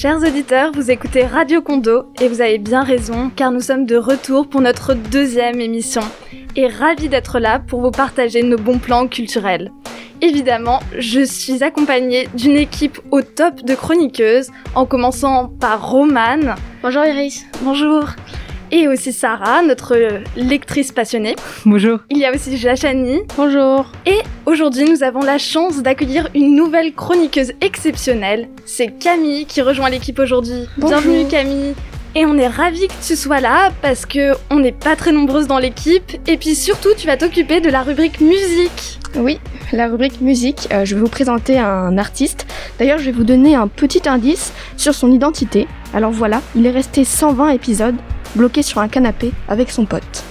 Chers auditeurs, vous écoutez Radio Condo et vous avez bien raison car nous sommes de retour pour notre deuxième émission et ravis d'être là pour vous partager nos bons plans culturels. Évidemment, je suis accompagnée d'une équipe au top de chroniqueuses en commençant par Romane. Bonjour Iris. Bonjour et aussi Sarah, notre lectrice passionnée. Bonjour. Il y a aussi Jachani. Bonjour. Et aujourd'hui, nous avons la chance d'accueillir une nouvelle chroniqueuse exceptionnelle. C'est Camille qui rejoint l'équipe aujourd'hui. Bienvenue Camille. Et on est ravis que tu sois là parce que on n'est pas très nombreuses dans l'équipe et puis surtout tu vas t'occuper de la rubrique musique. Oui, la rubrique musique, euh, je vais vous présenter un artiste. D'ailleurs, je vais vous donner un petit indice sur son identité. Alors voilà, il est resté 120 épisodes bloqué sur un canapé avec son pote.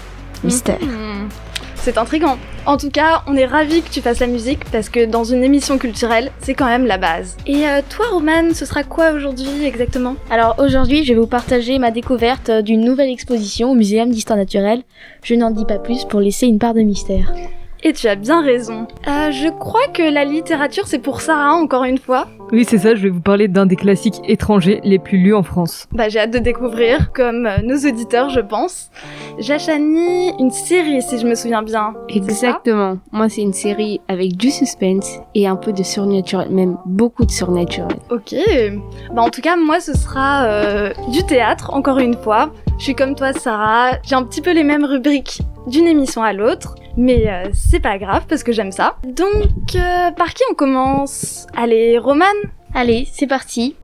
Mystère. Mhm. C'est intrigant. En tout cas, on est ravis que tu fasses la musique parce que dans une émission culturelle, c'est quand même la base. Et euh, toi, Romane, ce sera quoi aujourd'hui exactement? Alors aujourd'hui, je vais vous partager ma découverte d'une nouvelle exposition au Muséum d'Histoire Naturelle. Je n'en dis pas plus pour laisser une part de mystère. Et tu as bien raison. Euh, je crois que la littérature, c'est pour Sarah, encore une fois. Oui, c'est ça, je vais vous parler d'un des classiques étrangers les plus lus en France. Bah, j'ai hâte de découvrir, comme euh, nos auditeurs, je pense. Jachani, une série, si je me souviens bien. Exactement. Moi, c'est une série avec du suspense et un peu de surnaturel, même beaucoup de surnaturel. Ok. Bah, en tout cas, moi, ce sera euh, du théâtre, encore une fois. Je suis comme toi, Sarah. J'ai un petit peu les mêmes rubriques d'une émission à l'autre. Mais euh, c'est pas grave parce que j'aime ça. Donc, euh, par qui on commence? Allez, Romane Allez, c'est parti.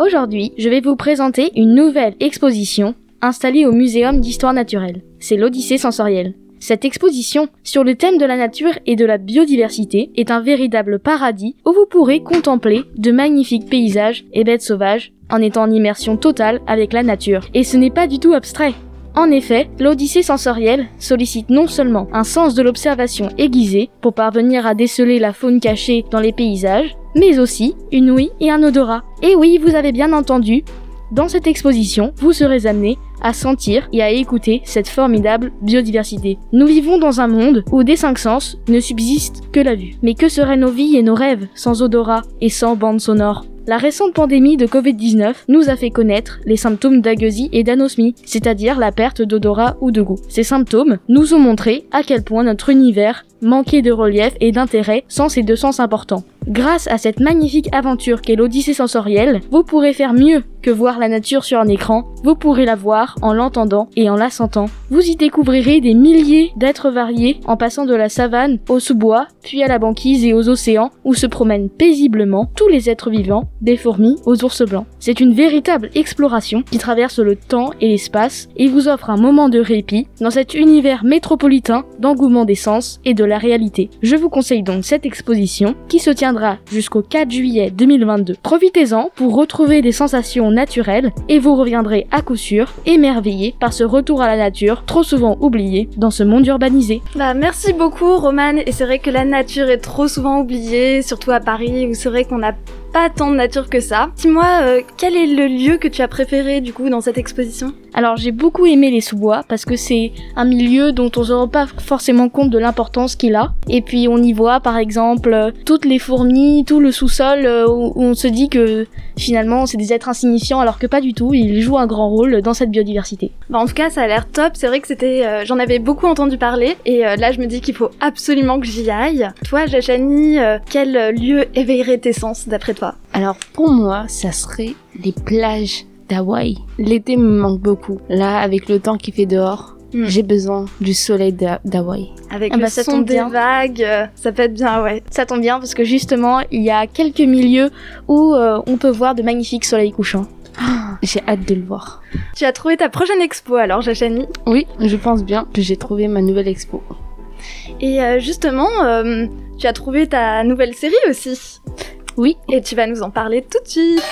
Aujourd'hui, je vais vous présenter une nouvelle exposition installée au Muséum d'Histoire Naturelle. C'est l'Odyssée sensorielle. Cette exposition sur le thème de la nature et de la biodiversité est un véritable paradis où vous pourrez contempler de magnifiques paysages et bêtes sauvages en étant en immersion totale avec la nature. Et ce n'est pas du tout abstrait. En effet, l'Odyssée sensorielle sollicite non seulement un sens de l'observation aiguisé pour parvenir à déceler la faune cachée dans les paysages, mais aussi une ouïe et un odorat. Et oui, vous avez bien entendu, dans cette exposition, vous serez amené à sentir et à écouter cette formidable biodiversité. Nous vivons dans un monde où des cinq sens ne subsistent que la vue. Mais que seraient nos vies et nos rêves sans odorat et sans bande sonore? La récente pandémie de Covid-19 nous a fait connaître les symptômes d'agueusie et d'anosmie, c'est-à-dire la perte d'odorat ou de goût. Ces symptômes nous ont montré à quel point notre univers manquait de relief et d'intérêt sans ces deux sens importants. Grâce à cette magnifique aventure qu'est l'Odyssée sensorielle, vous pourrez faire mieux que voir la nature sur un écran, vous pourrez la voir en l'entendant et en la sentant. Vous y découvrirez des milliers d'êtres variés en passant de la savane au sous-bois, puis à la banquise et aux océans où se promènent paisiblement tous les êtres vivants, des fourmis aux ours blancs. C'est une véritable exploration qui traverse le temps et l'espace et vous offre un moment de répit dans cet univers métropolitain d'engouement des sens et de la réalité. Je vous conseille donc cette exposition qui se tiendra jusqu'au 4 juillet 2022. Profitez-en pour retrouver des sensations naturelles et vous reviendrez à coup sûr émerveillé par ce retour à la nature trop souvent oublié dans ce monde urbanisé. Bah merci beaucoup Romane et c'est vrai que la nature est trop souvent oubliée, surtout à Paris où c'est vrai qu'on n'a pas tant de nature que ça. Dis-moi, euh, quel est le lieu que tu as préféré du coup dans cette exposition? Alors j'ai beaucoup aimé les sous-bois parce que c'est un milieu dont on se rend pas forcément compte de l'importance qu'il a. Et puis on y voit par exemple euh, toutes les fourmis, tout le sous-sol euh, où, on se dit que finalement c'est des êtres insignifiants alors que pas du tout, ils jouent un grand rôle dans cette biodiversité. Bah en tout cas ça a l'air top, c'est vrai que c'était, euh, j'en avais beaucoup entendu parler et euh, là je me dis qu'il faut absolument que j'y aille. Toi Jachani, quel lieu éveillerait tes sens d'après toi? Alors pour moi, ça serait les plages d'Hawaï. L'été me manque beaucoup. Là, avec le temps qui fait dehors, Hmm. j'ai besoin du soleil d'Ha- d'Hawaï. Avec Ah le bah, ça son tombe des bien. vagues, euh, ça peut être bien ouais. Ça tombe bien parce que justement il y a quelques milieux où euh, on peut voir de magnifiques soleils couchants. J'ai hâte de le voir. Tu as trouvé ta prochaine expo alors Jachani Oui, je pense bien que j'ai trouvé ma nouvelle expo. Et euh, justement, tu as trouvé ta nouvelle série aussi. Oui. Et tu vas nous en parler tout de suite.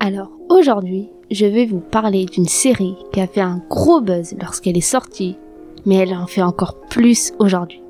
Alors, aujourd'hui, je vais vous parler d'une série qui a fait un gros buzz lorsqu'elle est sortie, mais elle en fait encore plus aujourd'hui.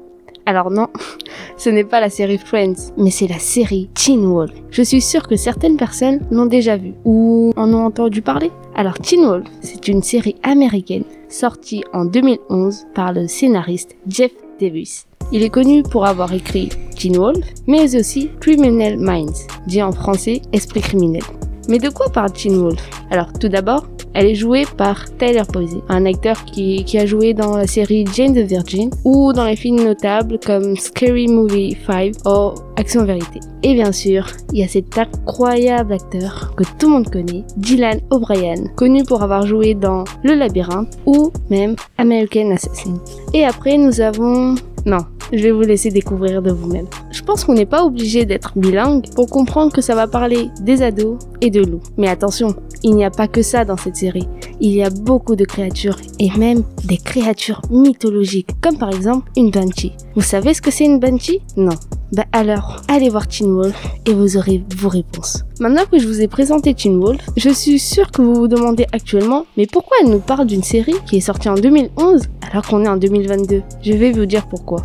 Alors non, ce n'est pas la série Friends, mais c'est la série Teen Wolf. Je suis sûre que certaines personnes l'ont déjà vue ou en ont entendu parler. Alors Teen Wolf, c'est une série américaine sortie en 2011 par le scénariste Jeff Davis. Il est connu pour avoir écrit Teen Wolf, mais aussi Criminal Minds, dit en français Esprit criminel. Mais de quoi parle Teen Wolf? Alors tout d'abord, elle est jouée par Tyler Posey, un acteur qui, a joué dans la série Jane the Virgin ou dans les films notables comme Scary Movie 5 ou Action Vérité. Et bien sûr, il y a cet incroyable acteur que tout le monde connaît, Dylan O'Brien, connu pour avoir joué dans Le Labyrinthe ou même American Assassin. Et après, nous avons... Non, je vais vous laisser découvrir de vous-même. Je pense qu'on n'est pas obligé d'être bilingue pour comprendre que ça va parler des ados et de loups. Mais attention, il n'y a pas que ça dans cette série. Il y a beaucoup de créatures et même des créatures mythologiques, comme par exemple une banshee. Vous savez ce que c'est une banshee? Non. Bah alors, allez voir Teen Wolf et vous aurez vos réponses. Maintenant que je vous ai présenté Teen Wolf, je suis sûre que vous vous demandez actuellement, mais pourquoi elle nous parle d'une série qui est sortie en 2011 alors qu'on est en 2022 Je vais vous dire pourquoi.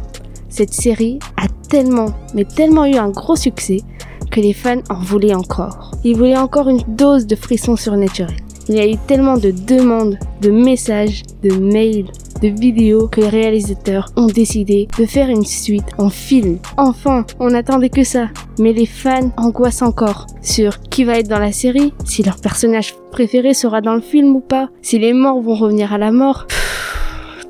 Cette série a tellement, mais tellement eu un gros succès que les fans en voulaient encore. Ils voulaient encore une dose de frissons surnaturels. Il y a eu tellement de demandes, de messages, de mails, de vidéos que les réalisateurs ont décidé de faire une suite en film. Enfin, on n'attendait que ça. Mais les fans angoissent encore sur qui va être dans la série, si leur personnage préféré sera dans le film ou pas, si les morts vont revenir à la mort.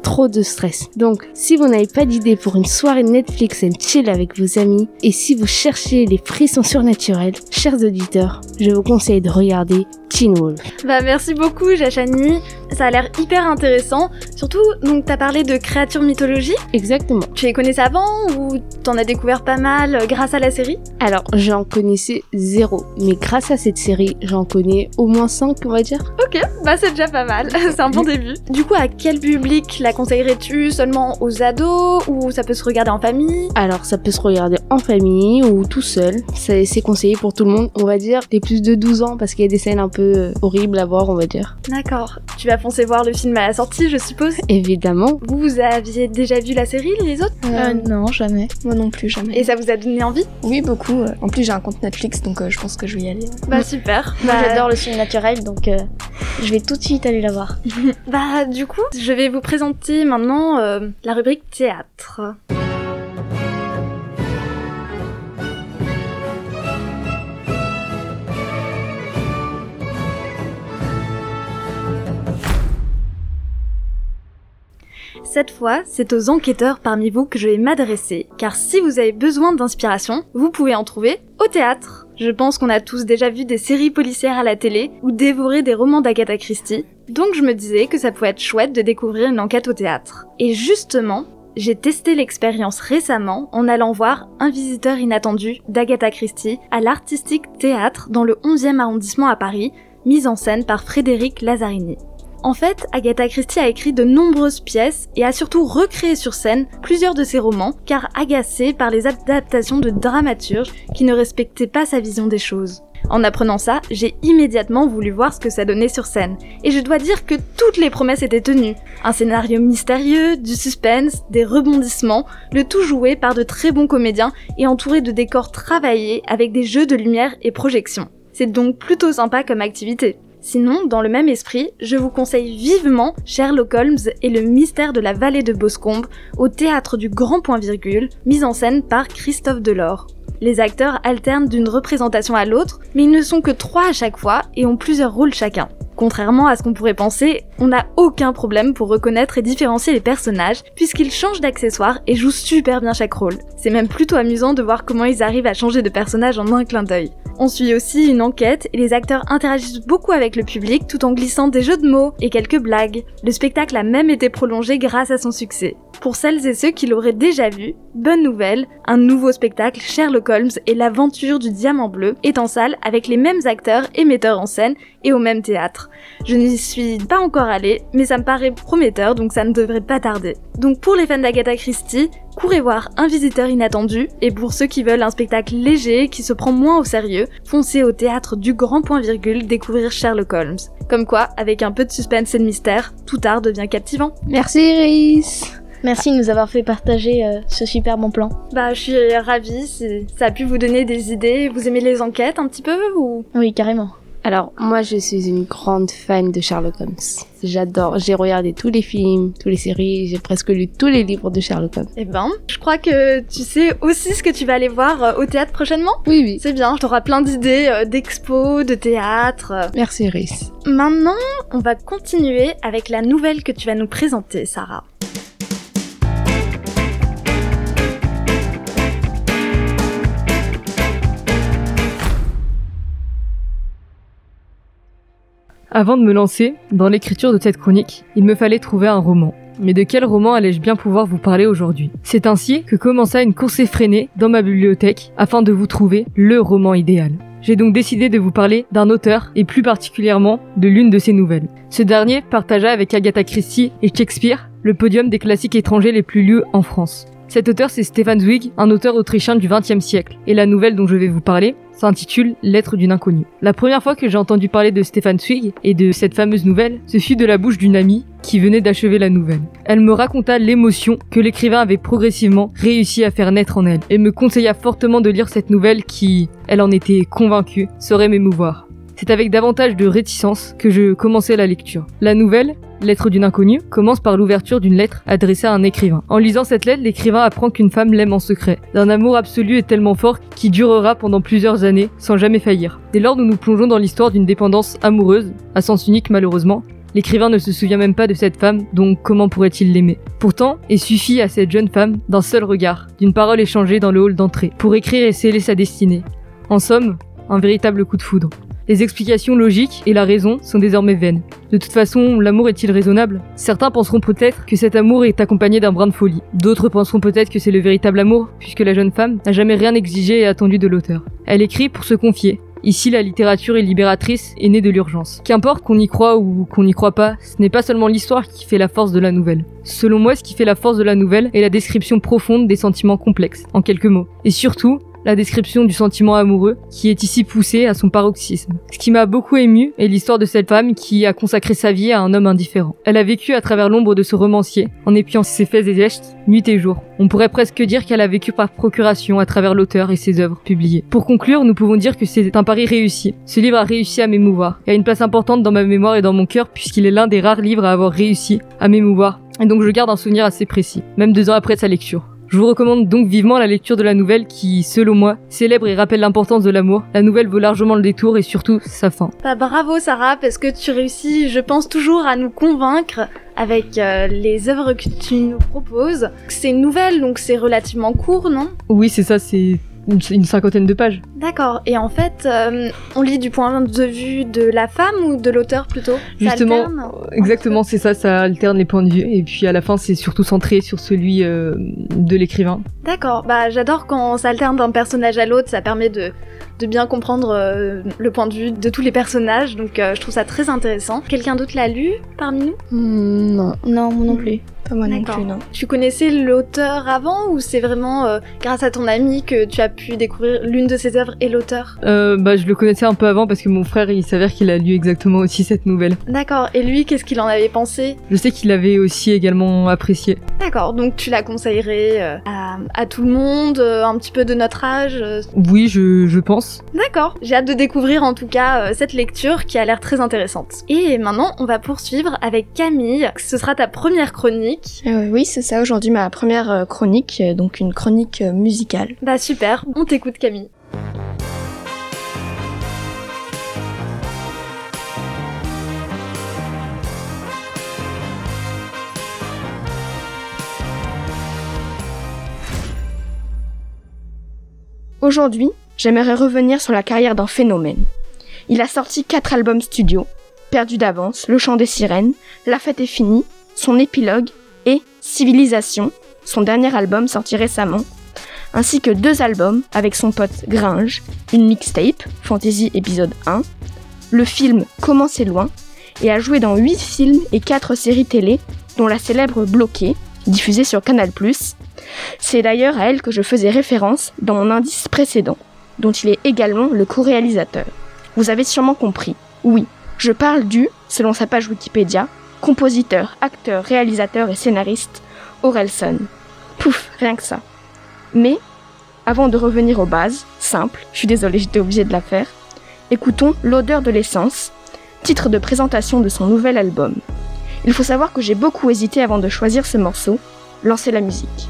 Trop de stress. Donc, si vous n'avez pas d'idée pour une soirée Netflix and chill avec vos amis, et si vous cherchez les frissons surnaturels, chers auditeurs, je vous conseille de regarder Teen Wolf. Bah merci beaucoup Jachani, ça a l'air hyper intéressant. Surtout, donc t'as parlé de créatures mythologiques. Exactement. Tu les connaissais avant ou t'en as découvert pas mal euh, grâce à la série? Alors, j'en connaissais zéro, mais grâce à cette série, j'en connais au moins 5, on va dire. Ok, bah c'est déjà pas mal, c'est un bon début. Du coup, à quel public la conseillerais-tu? Seulement aux ados ou ça peut se regarder en famille? Alors, ça peut se regarder en famille ou tout seul. C'est c'est conseillé pour tout le monde, on va dire, des plus de 12 ans parce qu'il y a des scènes un peu euh, horribles à voir, on va dire. D'accord. Tu vas foncer voir le film à la sortie, je suppose Évidemment. Vous, vous aviez déjà vu la série, les autres Euh, non, jamais. Moi non plus, jamais. Et ça vous a donné envie Oui, beaucoup. euh. En plus, j'ai un compte Netflix, donc euh, je pense que je vais y aller. Bah super. Bah, j'adore le film naturel, donc euh, je vais tout de suite aller la voir. Bah du coup, je vais vous présenter maintenant euh, la rubrique théâtre. Cette fois, c'est aux enquêteurs parmi vous que je vais m'adresser, car si vous avez besoin d'inspiration, vous pouvez en trouver au théâtre. Je pense qu'on a tous déjà vu des séries policières à la télé ou dévoré des romans d'Agatha Christie, donc je me disais que ça pouvait être chouette de découvrir une enquête au théâtre. Et justement, j'ai testé l'expérience récemment en allant voir Un visiteur inattendu d'Agatha Christie à l'Artistique Théâtre dans le 11e arrondissement à Paris, mise en scène par Frédéric Lazzarini. En fait, Agatha Christie a écrit de nombreuses pièces et a surtout recréé sur scène plusieurs de ses romans, car agacée par les adaptations de dramaturges qui ne respectaient pas sa vision des choses. En apprenant ça, j'ai immédiatement voulu voir ce que ça donnait sur scène. Et je dois dire que toutes les promesses étaient tenues. Un scénario mystérieux, du suspense, des rebondissements, le tout joué par de très bons comédiens et entouré de décors travaillés avec des jeux de lumière et projections. C'est donc plutôt sympa comme activité. Sinon, dans le même esprit, je vous conseille vivement Sherlock Holmes et le mystère de la vallée de Boscombe au théâtre du Grand Point Virgule, mise en scène par Christophe Delors. Les acteurs alternent d'une représentation à l'autre, mais ils ne sont que trois à chaque fois et ont plusieurs rôles chacun. Contrairement à ce qu'on pourrait penser, on n'a aucun problème pour reconnaître et différencier les personnages, puisqu'ils changent d'accessoires et jouent super bien chaque rôle. C'est même plutôt amusant de voir comment ils arrivent à changer de personnage en un clin d'œil. On suit aussi une enquête et les acteurs interagissent beaucoup avec le public tout en glissant des jeux de mots et quelques blagues. Le spectacle a même été prolongé grâce à son succès. Pour celles et ceux qui l'auraient déjà vu, bonne nouvelle, un nouveau spectacle Sherlock Holmes et l'aventure du diamant bleu est en salle avec les mêmes acteurs et metteurs en scène et au même théâtre. Je n'y suis pas encore allée, mais ça me paraît prometteur donc ça ne devrait pas tarder. Donc pour les fans d'Agatha Christie, courez voir Un visiteur inattendu, et pour ceux qui veulent un spectacle léger qui se prend moins au sérieux, foncez au théâtre du Grand Point Virgule découvrir Sherlock Holmes. Comme quoi, avec un peu de suspense et de mystère, tout art devient captivant. Merci Iris Merci de nous avoir fait partager euh, ce super bon plan. Bah, je suis ravie. si Ça a pu vous donner des idées. Vous aimez les enquêtes un petit peu ou? Oui, carrément. Alors, moi, je suis une grande fan de Sherlock Holmes. J'adore. J'ai regardé tous les films, toutes les séries. J'ai presque lu tous les livres de Sherlock Holmes. Eh ben, je crois que tu sais aussi ce que tu vas aller voir euh, au théâtre prochainement? Oui, oui. C'est bien. T'auras plein d'idées euh, d'expos, de théâtre. Merci, Rhys. Maintenant, on va continuer avec la nouvelle que tu vas nous présenter, Sarah. Avant de me lancer dans l'écriture de cette chronique, il me fallait trouver un roman. Mais de quel roman allais-je bien pouvoir vous parler aujourd'hui? C'est ainsi que commença une course effrénée dans ma bibliothèque afin de vous trouver le roman idéal. J'ai donc décidé de vous parler d'un auteur et plus particulièrement de l'une de ses nouvelles. Ce dernier partagea avec Agatha Christie et Shakespeare le podium des classiques étrangers les plus lus en France. Cet auteur c'est Stefan Zweig, un auteur autrichien du XXe siècle, et la nouvelle dont je vais vous parler s'intitule Lettre d'une inconnue. La première fois que j'ai entendu parler de Stefan Zweig et de cette fameuse nouvelle, ce fut de la bouche d'une amie qui venait d'achever la nouvelle. Elle me raconta l'émotion que l'écrivain avait progressivement réussi à faire naître en elle, et me conseilla fortement de lire cette nouvelle qui, elle en était convaincue, saurait m'émouvoir. C'est avec davantage de réticence que je commençais la lecture. La nouvelle, Lettre d'une inconnue, commence par l'ouverture d'une lettre adressée à un écrivain. En lisant cette lettre, l'écrivain apprend qu'une femme l'aime en secret, d'un amour absolu et tellement fort qui durera pendant plusieurs années sans jamais faillir. Dès lors, nous nous plongeons dans l'histoire d'une dépendance amoureuse, à sens unique malheureusement. L'écrivain ne se souvient même pas de cette femme, donc comment pourrait-il l'aimer? Pourtant, il suffit à cette jeune femme d'un seul regard, d'une parole échangée dans le hall d'entrée, pour écrire et sceller sa destinée. En somme, un véritable coup de foudre. Les explications logiques et la raison sont désormais vaines. De toute façon, l'amour est-il raisonnable? Certains penseront peut-être que cet amour est accompagné d'un brin de folie. D'autres penseront peut-être que c'est le véritable amour, puisque la jeune femme n'a jamais rien exigé et attendu de l'auteur. Elle écrit pour se confier. Ici, la littérature est libératrice et née de l'urgence. Qu'importe qu'on y croit ou qu'on n'y croit pas, ce n'est pas seulement l'histoire qui fait la force de la nouvelle. Selon moi, ce qui fait la force de la nouvelle est la description profonde des sentiments complexes, en quelques mots. Et surtout, la description du sentiment amoureux qui est ici poussé à son paroxysme. Ce qui m'a beaucoup ému est l'histoire de cette femme qui a consacré sa vie à un homme indifférent. Elle a vécu à travers l'ombre de ce romancier, en épiant ses faits et gestes, nuit et jour. On pourrait presque dire qu'elle a vécu par procuration à travers l'auteur et ses œuvres publiées. Pour conclure, nous pouvons dire que c'est un pari réussi. Ce livre a réussi à m'émouvoir, et a une place importante dans ma mémoire et dans mon cœur puisqu'il est l'un des rares livres à avoir réussi à m'émouvoir. Et donc je garde un souvenir assez précis, même deux ans après sa lecture. Je vous recommande donc vivement la lecture de la nouvelle qui, selon moi, célèbre et rappelle l'importance de l'amour. La nouvelle vaut largement le détour et surtout sa fin. Bah bravo Sarah, parce que tu réussis, je pense, toujours à nous convaincre avec euh, les œuvres que tu nous proposes. C'est une nouvelle, donc c'est relativement court, non? Oui, c'est ça, c'est une, une cinquantaine de pages. D'accord. Et en fait, euh, on lit du point de vue de la femme ou de l'auteur plutôt? Ça Justement, alterne? Exactement, c'est ça, ça alterne les points de vue. Et puis à la fin, c'est surtout centré sur celui euh, de l'écrivain. D'accord. Bah j'adore quand ça alterne d'un personnage à l'autre, ça permet de de bien comprendre euh, le point de vue de tous les personnages, donc euh, je trouve ça très intéressant. Quelqu'un d'autre l'a lu parmi nous? Hmm, non. Non, moi non plus. Pas moi non D'accord. plus, non. Tu connaissais l'auteur avant ou c'est vraiment euh, grâce à ton ami que tu as pu découvrir l'une de ses œuvres? Et l'auteur Euh, bah, je le connaissais un peu avant parce que mon frère, il s'avère qu'il a lu exactement aussi cette nouvelle. D'accord. Et lui, qu'est-ce qu'il en avait pensé? Je sais qu'il l'avait aussi également apprécié. D'accord. Donc tu la conseillerais euh, à, à tout le monde, euh, un petit peu de notre âge euh, Oui, je, je pense. D'accord. J'ai hâte de découvrir en tout cas euh, cette lecture qui a l'air très intéressante. Et maintenant, on va poursuivre avec Camille. Ce sera ta première chronique. Euh, oui, c'est ça, aujourd'hui ma première chronique, donc une chronique musicale. Bah super. On t'écoute Camille. Aujourd'hui, j'aimerais revenir sur la carrière d'un phénomène. Il a sorti quatre albums studio, Perdu d'avance, Le chant des sirènes, La fête est finie, son épilogue et Civilisation, son dernier album sorti récemment, ainsi que deux albums avec son pote Gringe, une mixtape, Fantasy épisode 1, le film Comment loin, et a joué dans 8 films et 4 séries télé, dont la célèbre Bloquée, diffusée sur Canal+. C'est d'ailleurs à elle que je faisais référence dans mon indice précédent, dont il est également le co-réalisateur. Vous avez sûrement compris. Oui, je parle du, selon sa page Wikipédia, compositeur, acteur, réalisateur et scénariste Orelson. Pouf, rien que ça. Mais, avant de revenir aux bases, simple, je suis désolée, j'étais obligée de la faire, écoutons L'odeur de l'essence, titre de présentation de son nouvel album. Il faut savoir que j'ai beaucoup hésité avant de choisir ce morceau, lancer la musique.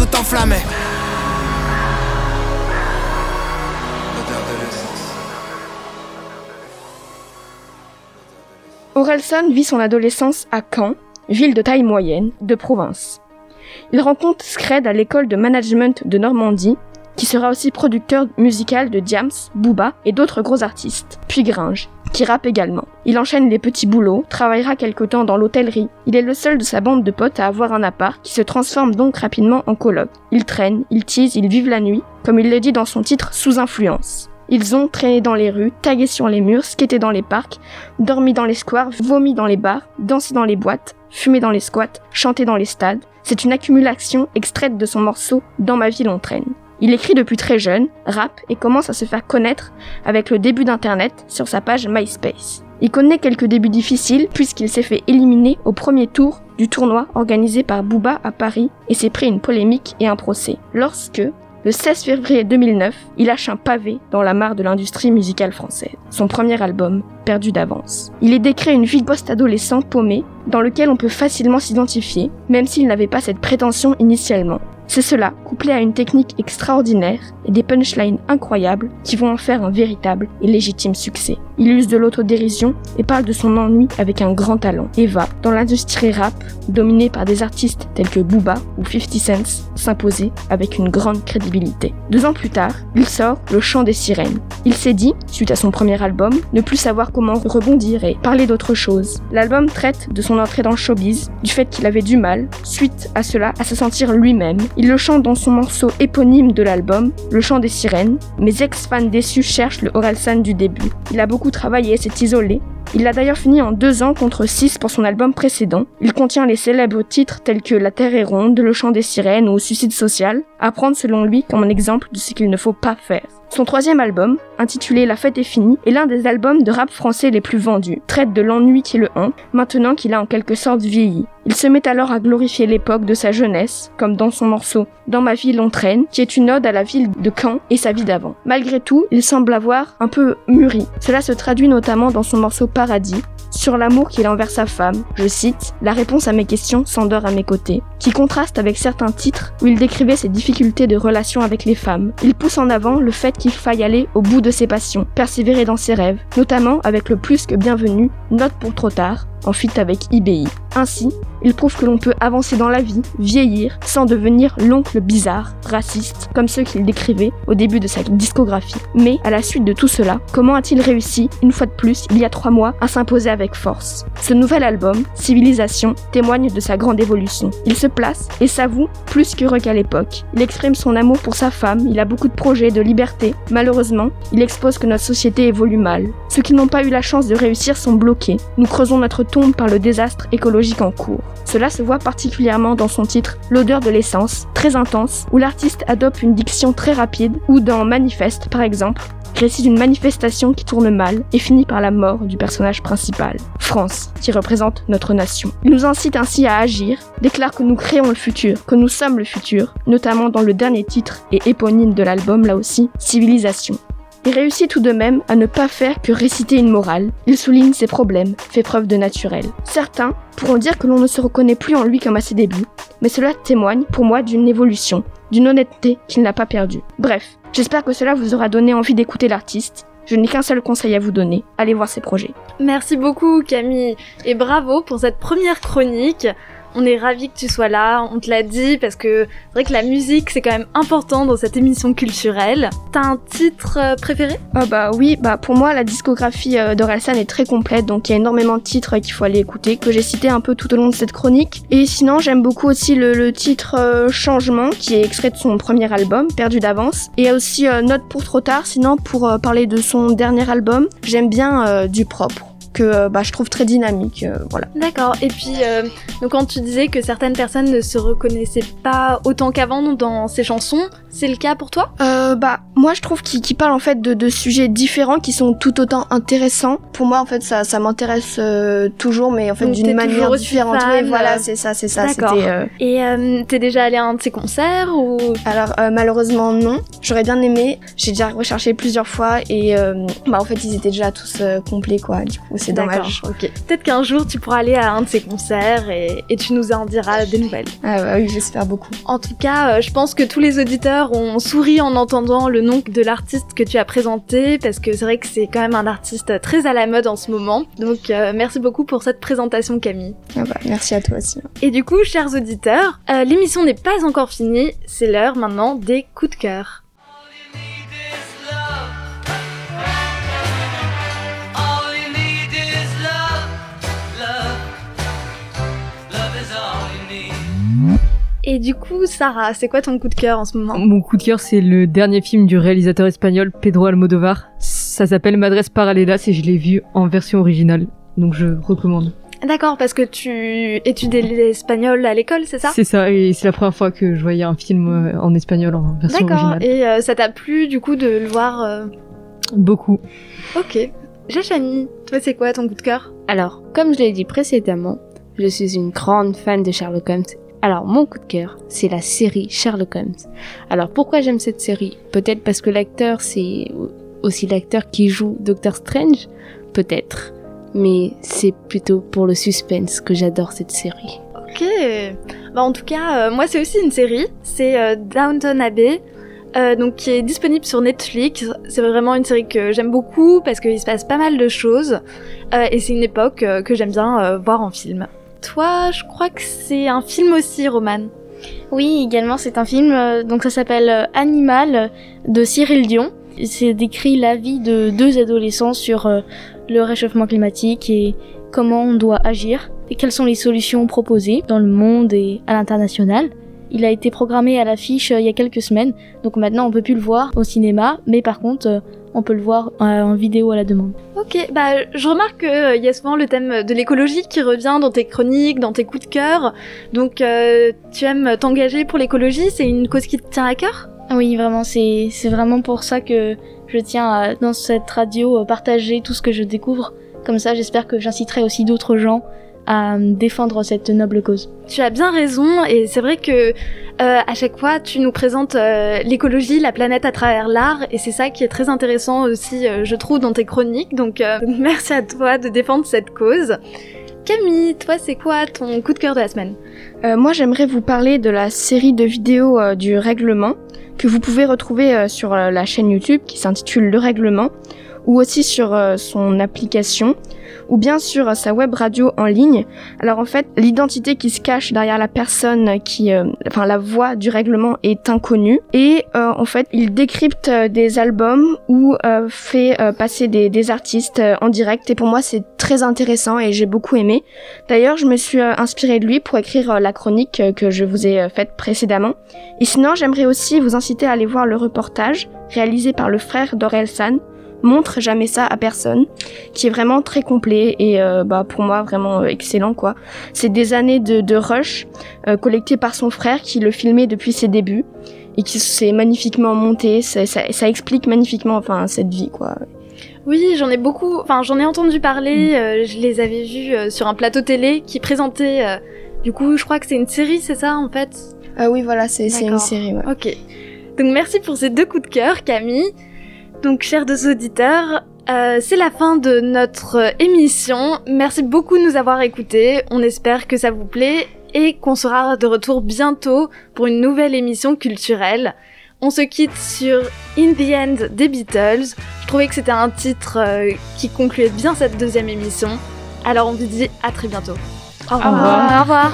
tout enflammé. Orelsan vit son adolescence à Caen, ville de taille moyenne, de province. Il rencontre Scred à l'école de management de Normandie, qui sera aussi producteur musical de Diams, Booba et d'autres gros artistes, puis Gringe, qui rappe également. Il enchaîne les petits boulots, travaillera quelque temps dans l'hôtellerie. Il est le seul de sa bande de potes à avoir un appart qui se transforme donc rapidement en coloc. Ils traînent, ils teasent, ils vivent la nuit, comme il le dit dans son titre Sous influence. Ils ont traîné dans les rues, tagué sur les murs, skaté dans les parcs, dormi dans les squares, vomi dans les bars, dansé dans les boîtes, fumé dans les squats, chanté dans les stades. C'est une accumulation extraite de son morceau Dans ma ville on traîne. Il écrit depuis très jeune, rappe et commence à se faire connaître avec le début d'Internet sur sa page MySpace. Il connaît quelques débuts difficiles puisqu'il s'est fait éliminer au premier tour du tournoi organisé par Booba à Paris et s'est pris une polémique et un procès. Lorsque, le 16 février 2009, il lâche un pavé dans la mare de l'industrie musicale française, son premier album, Perdu d'avance. Il est décrit une vie post-adolescent paumé, dans lequel on peut facilement s'identifier, même s'il n'avait pas cette prétention initialement. C'est cela, couplé à une technique extraordinaire et des punchlines incroyables, qui vont en faire un véritable et légitime succès. Il use de l'autodérision et parle de son ennui avec un grand talent et va, dans l'industrie rap, dominée par des artistes tels que Booba ou 50 Cent, s'imposer avec une grande crédibilité. Deux ans plus tard, il sort Le Chant des Sirènes. Il s'est dit, suite à son premier album, ne plus savoir comment rebondir et parler d'autre chose. L'album traite de son entrée dans le showbiz, du fait qu'il avait du mal, suite à cela, à se sentir lui-même il le chante dans son morceau éponyme de l'album, Le chant des sirènes. Mes ex-fans déçus cherchent le Orelsan du début. Il a beaucoup travaillé, s'est isolé, il l'a d'ailleurs fini en deux ans contre six pour son album précédent. Il contient les célèbres titres tels que La Terre est ronde, Le chant des sirènes ou Suicide social, à prendre selon lui comme un exemple de ce qu'il ne faut pas faire. Son troisième album, intitulé La fête est finie, est l'un des albums de rap français les plus vendus, traite de l'ennui qui le hant, maintenant qu'il a en quelque sorte vieilli. Il se met alors à glorifier l'époque de sa jeunesse, comme dans son morceau Dans ma ville on traîne, qui est une ode à la ville de Caen et sa vie d'avant. Malgré tout, il semble avoir un peu mûri. Cela se traduit notamment dans son morceau Paradis, sur l'amour qu'il a envers sa femme. Je cite, La réponse à mes questions s'endort à mes côtés, qui contraste avec certains titres où il décrivait ses difficultés de relation avec les femmes. Il pousse en avant le fait qu'il faille aller au bout de ses passions, persévérer dans ses rêves, notamment avec le plus que bienvenu, Note pour trop tard, en fuite avec IBI. Ainsi, il prouve que l'on peut avancer dans la vie, vieillir, sans devenir l'oncle bizarre, raciste, comme ceux qu'il décrivait au début de sa discographie. Mais, à la suite de tout cela, comment a-t-il réussi, une fois de plus, il y a trois mois, à s'imposer avec force? Ce nouvel album, Civilisation, témoigne de sa grande évolution. Il se place et s'avoue plus qu'heureux qu'à l'époque. Il exprime son amour pour sa femme, il a beaucoup de projets, de liberté. Malheureusement, il expose que notre société évolue mal. Ceux qui n'ont pas eu la chance de réussir sont bloqués. Nous creusons notre tombe par le désastre écologique en cours. Cela se voit particulièrement dans son titre L'odeur de l'essence, très intense, où l'artiste adopte une diction très rapide, ou dans Manifeste par exemple, récit d'une manifestation qui tourne mal et finit par la mort du personnage principal, France, qui représente notre nation. Il nous incite ainsi à agir, déclare que nous créons le futur, que nous sommes le futur, notamment dans le dernier titre et éponyme de l'album là aussi, Civilisation. Il réussit tout de même à ne pas faire que réciter une morale. Il souligne ses problèmes, fait preuve de naturel. Certains pourront dire que l'on ne se reconnaît plus en lui comme à ses débuts, mais cela témoigne pour moi d'une évolution, d'une honnêteté qu'il n'a pas perdue. Bref, j'espère que cela vous aura donné envie d'écouter l'artiste. Je n'ai qu'un seul conseil à vous donner, allez voir ces projets. Merci beaucoup Camille et bravo pour cette première chronique. On est ravis que tu sois là, on te l'a dit, parce que c'est vrai que la musique, c'est quand même important dans cette émission culturelle. T'as un titre euh, préféré? Ah bah oui, bah pour moi la discographie euh, d'Orelsan est très complète, donc il y a énormément de titres qu'il faut aller écouter, que j'ai cité un peu tout au long de cette chronique. Et sinon j'aime beaucoup aussi le, titre euh, Changement, qui est extrait de son premier album, Perdu d'avance. Et aussi Note pour trop tard, sinon pour parler de son dernier album, j'aime bien Du propre que euh, bah, je trouve très dynamique, euh, voilà. D'accord. Et puis, euh, donc quand tu disais que certaines personnes ne se reconnaissaient pas autant qu'avant dans ces chansons, c'est le cas pour toi? Euh, bah, moi je trouve qu'il qu'il parle en fait de, de sujets différents qui sont tout autant intéressants. Pour moi, en fait, ça, ça m'intéresse euh, toujours, mais en fait d'une manière aussi différente. fan, Oui, voilà, euh, c'est ça, c'est ça. D'accord. C'était. euh, Et euh, t'es déjà allé à un de ces concerts ou? Alors euh, malheureusement non. J'aurais bien aimé. J'ai déjà recherché plusieurs fois et euh, bah en fait ils étaient déjà tous euh, complets quoi. Du coup c'est dommage. D'accord, ok. Peut-être qu'un jour tu pourras aller à un de ces concerts et, et tu nous en diras des nouvelles. Ah bah oui j'espère beaucoup. En tout cas, euh, je pense que tous les auditeurs ont souri en entendant le nom de l'artiste que tu as présenté, parce que c'est vrai que c'est quand même un artiste très à la mode en ce moment. Donc euh, merci beaucoup pour cette présentation Camille. Ah bah merci à toi aussi. Et du coup, chers auditeurs, euh, l'émission n'est pas encore finie, c'est l'heure maintenant des coups de cœur. Et du coup, Sarah, c'est quoi ton coup de cœur en ce moment? Mon coup de cœur, c'est le dernier film du réalisateur espagnol Pedro Almodovar. Ça s'appelle Madres Paralelas et je l'ai vu en version originale. Donc je recommande. D'accord, parce que tu étudies l'espagnol à l'école, c'est ça? C'est ça, et c'est la première fois que je voyais un film euh, en espagnol en version D'accord, originale. et euh, ça t'a plu du coup de le voir euh, Beaucoup. Ok. Jachani, toi c'est quoi ton coup de cœur? Alors, comme je l'ai dit précédemment, je suis une grande fan de Sherlock Holmes. Alors, mon coup de cœur, c'est la série Sherlock Holmes. Alors, pourquoi j'aime cette série? Peut-être parce que l'acteur, c'est aussi l'acteur qui joue Doctor Strange? Peut-être. Mais c'est plutôt pour le suspense que j'adore cette série. Ok. Bah en tout cas, euh, moi c'est aussi une série. C'est euh, Downton Abbey. euh, donc qui est disponible sur Netflix. C'est vraiment une série que j'aime beaucoup parce qu'il se passe pas mal de choses et c'est une époque que j'aime bien voir en film. Toi, je crois que c'est un film aussi, Roman. Oui, également, c'est un film, euh, donc ça s'appelle euh, Animal euh, de Cyril Dion. C'est décrit la vie de deux adolescents sur le réchauffement climatique et comment on doit agir et quelles sont les solutions proposées dans le monde et à l'international. Il a été programmé à l'affiche il y a quelques semaines, donc maintenant on peut plus le voir au cinéma, mais par contre on peut le voir euh, en vidéo à la demande. Ok, bah je remarque qu'il y a souvent le thème de l'écologie qui revient dans tes chroniques, dans tes coups de cœur. Donc euh, tu aimes t'engager pour l'écologie, c'est une cause qui te tient à cœur? Oui, vraiment, c'est vraiment pour ça que je tiens à, dans cette radio, euh, partager tout ce que je découvre. Comme ça, j'espère que j'inciterai aussi d'autres gens à défendre cette noble cause. Tu as bien raison, et c'est vrai que euh, à chaque fois tu nous présentes euh, l'écologie, la planète à travers l'art, et c'est ça qui est très intéressant aussi, euh, je trouve, dans tes chroniques. Donc euh, merci à toi de défendre cette cause. Camille, toi, c'est quoi ton coup de cœur de la semaine? Euh, moi j'aimerais vous parler de la série de vidéos euh, du règlement que vous pouvez retrouver euh, sur euh, la chaîne YouTube qui s'intitule Le Règlement ou aussi sur euh, son application ou bien sur euh, sa web radio en ligne. Alors en fait, l'identité qui se cache derrière la personne qui, euh, enfin la voix du règlement est inconnue et euh, en fait, il décrypte euh, des albums ou euh, fait passer des, des artistes en direct et pour moi c'est très intéressant et j'ai beaucoup aimé. D'ailleurs, je me suis inspirée de lui pour écrire la chronique que je vous ai faite précédemment. Et sinon, j'aimerais aussi vous inciter à aller voir le reportage réalisé par le frère d'Orelsan, montre jamais ça à personne, qui est vraiment très complet et euh, bah pour moi vraiment euh, excellent quoi. C'est des années de, de rush euh, collectées par son frère qui le filmait depuis ses débuts et qui s'est magnifiquement monté. Ça, ça, ça explique magnifiquement enfin cette vie quoi. Oui, j'en ai beaucoup, enfin j'en ai entendu parler, euh, je les avais vus sur un plateau télé qui présentait, du coup je crois que c'est une série, c'est ça en fait? Ah oui voilà c'est une série ouais. Ok. Donc merci pour ces deux coups de cœur, Camille. Donc, chers deux auditeurs, euh, c'est la fin de notre euh, émission. Merci beaucoup de nous avoir écoutés. On espère que ça vous plaît et qu'on sera de retour bientôt pour une nouvelle émission culturelle. On se quitte sur In the End des Beatles. Je trouvais que c'était un titre euh, qui concluait bien cette deuxième émission. Alors on vous dit à très bientôt. Au revoir. Au revoir.